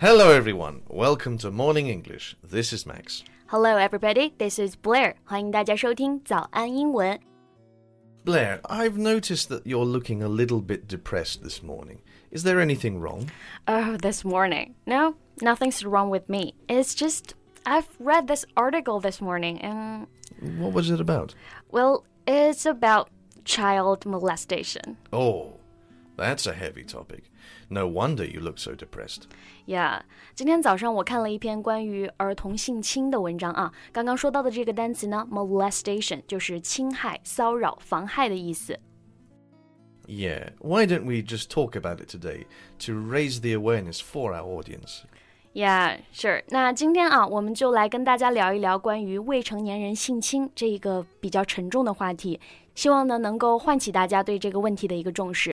Hello, everyone. Welcome to Morning English. This is Max. Hello, everybody. This is Blair. 欢迎大家收听早安英文。 Blair, I've noticed that you're looking a little bit depressed this morning. Is there anything wrong? Oh, this morning. No, nothing's wrong with me. It's just I've read this article this morning and What was it about? well, it's about child molestation. Oh, that's a heavy topic. No wonder you look so depressed. Yeah，今天早上我看了一篇关于儿童性侵的文章啊。刚刚说到的这个单词呢，molestation 就是侵害、骚扰、妨害的意思。 Yeah, why don't we just talk about it today to raise the awareness for our audience? Yeah, sure. 那今天啊，我们就来跟大家聊一聊关于未成年人性侵这一个比较沉重的话题，希望呢能够唤起大家对这个问题的一个重视。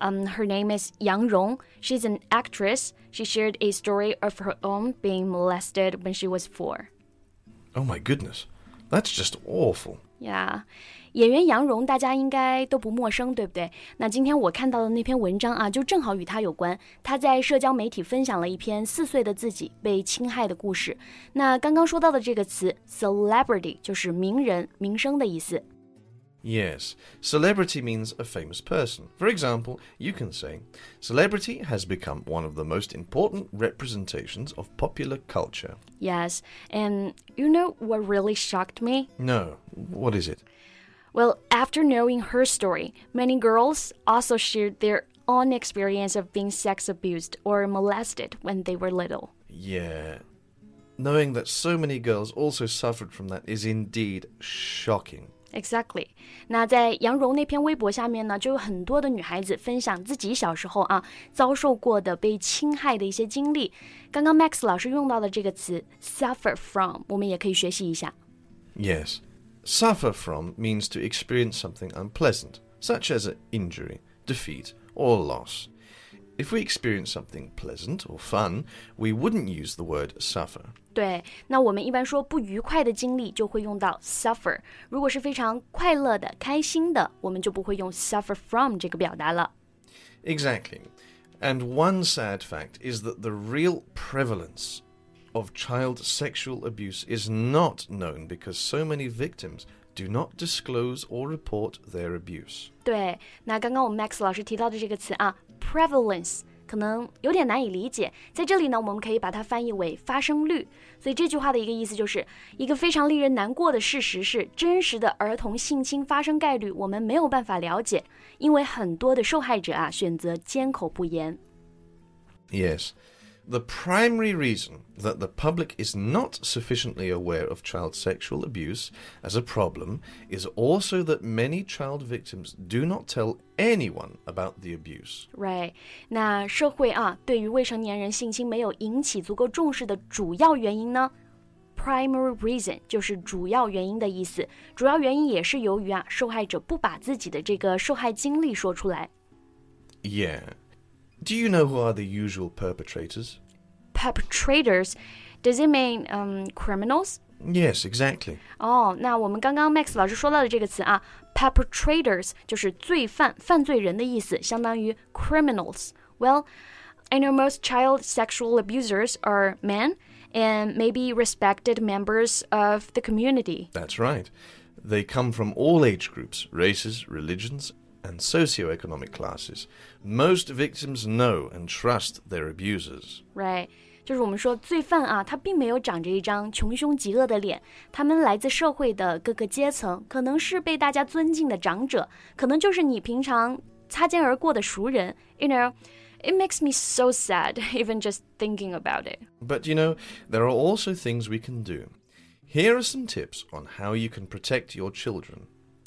Um, her name is Yang Rong. She's an actress. She shared a story of her own being molested when she was four. Oh my goodness. That's just awful. Yeah，演员杨蓉大家应该都不陌生，对不对？那今天我看到的那篇文章啊，就正好与她有关。她在社交媒体分享了一篇四岁的自己被侵害的故事。那刚刚说到的这个词 celebrity 就是名人、名声的意思。 Yes, celebrity means a famous person. For example, you can say, Celebrity has become one of the most important representations of popular culture. Yes, and you know what really shocked me? No, what is it? Well, after knowing her story, many girls also shared their own experience of being sex abused or molested when they were little. Yeah. Knowing that so many girls also suffered from that is indeed shocking. Exactly。那在杨蓉那篇微博下面呢，就有很多的女孩子分享自己小时候啊遭受过的被侵害的一些经历。刚刚 Max 老师用到的这个词 “suffer from”，我们也可以学习一下。 Yes. Suffer from means to experience something unpleasant, such as an injury, defeat, or loss. If we experience something pleasant or fun, we wouldn't use the word suffer. 对，那我们一般说不愉快的经历就会用到 suffer。如果是非常快乐的、开心的，我们就不会用 suffer from 这个表达了。 Exactly. And one sad fact is that the real prevalence of child sexual abuse is not known because so many victims do not disclose or report their abuse. 对，那刚刚我们 Max 老师提到的这个词啊 ，prevalence 可能有点难以理解，在这里呢，我们可以把它翻译为发生率。所以这句话的一个意思就是，一个非常令人难过的事实是，真实的儿童性侵发生概率我们没有办法了解，因为很多的受害者啊选择缄口不言。Yes. The primary reason that the public is not sufficiently aware of child sexual abuse as a problem is also that many child victims do not tell anyone about the abuse. Right，那社会啊对于未成年人性侵没有引起足够重视的主要原因呢？Primary reason 就是主要原因的意思，主要原因也是由于啊受害者不把自己的这个受害经历说出来。 Yeah. Do you know who are the usual perpetrators? Perpetrators, does it mean um criminals? Yes, exactly. 哦，那我们刚刚 Max 老师说到的这个词啊，perpetrators 就是罪犯、犯罪人的意思，相当于 criminals。Well, I know most child sexual abusers are men and maybe respected members of the community. That's right. They come from all age groups, races, religions, and socioeconomic classes. Most victims know and trust their abusers. Right. 就是我们说罪犯啊，他并没有长着一张穷凶极恶的脸，他们来自社会的各个阶层，可能是被大家尊敬的长者，可能就是你平常擦肩而过的熟人。You know, it makes me so sad even just thinking about it. But you know, there are also things we can do. Here are some tips on how you can protect your children.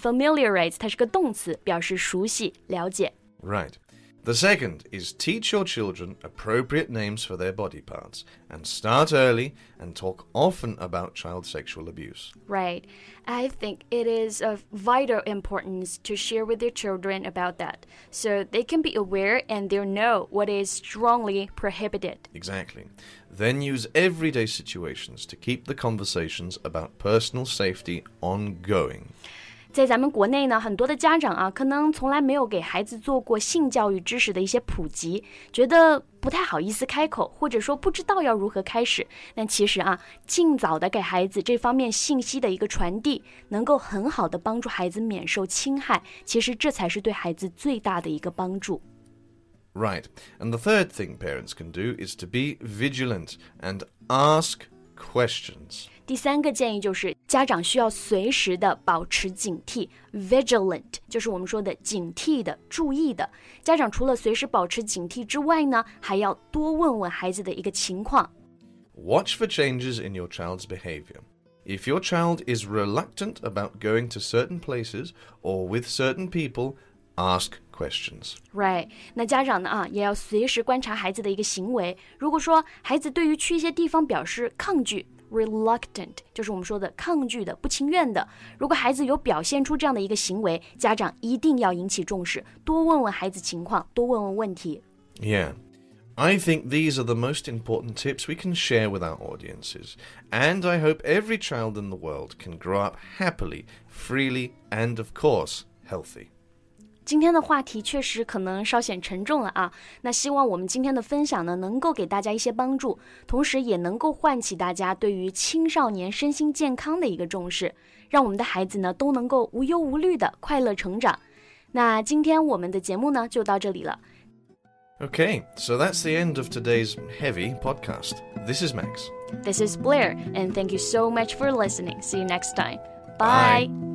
Familiarize 它是个动词，表示熟悉、了解。Right. The second is teach your children appropriate names for their body parts and start early and talk often about child sexual abuse. Right. I think it is of vital importance to share with your children about that so they can be aware and they know what is strongly prohibited. Exactly. Then use everyday situations to keep the conversations about personal safety ongoing. 在咱们国内呢，很多的家长啊，可能从来没有给孩子做过性教育知识的一些普及，觉得不太好意思开口，或者说不知道要如何开始。但其实啊，尽早的给孩子这方面信息的一个传递，能够很好的帮助孩子免受侵害。其实这才是对孩子最大的一个帮助。Right. And the third thing parents can do is to be vigilant and ask questions. 第三个建议就是家长需要随时的保持警惕，vigilant 就是我们说的警惕的、注意的。家长除了随时保持警惕之外呢，还要多问问孩子的一个情况。Watch for changes in your child's behavior. If your child is reluctant about going to certain places or with certain people, ask questions. Right，那家长呢啊，也要随时观察孩子的一个行为。如果说孩子对于去一些地方表示抗拒，reluctant 就是我们说的抗拒的、不情愿的。如果孩子有表现出这样的一个行为，家长一定要引起重视，多问问孩子情况，多问问问题。Yeah. I think these are the most important tips we can share with our audiences, and I hope every child in the world can grow up happily, freely, and of course, healthy. 今天的话题确实可能稍显沉重了啊。那希望我们今天的分享呢，能够给大家一些帮助，同时也能够唤起大家对于青少年身心健康的一个重视，让我们的孩子呢都能够无忧无虑的快乐成长。那今天我们的节目呢就到这里了。Okay, so that's the end of today's heavy podcast. This is Max. This is Blair, and thank you so much for listening. See you next time. Bye. Bye.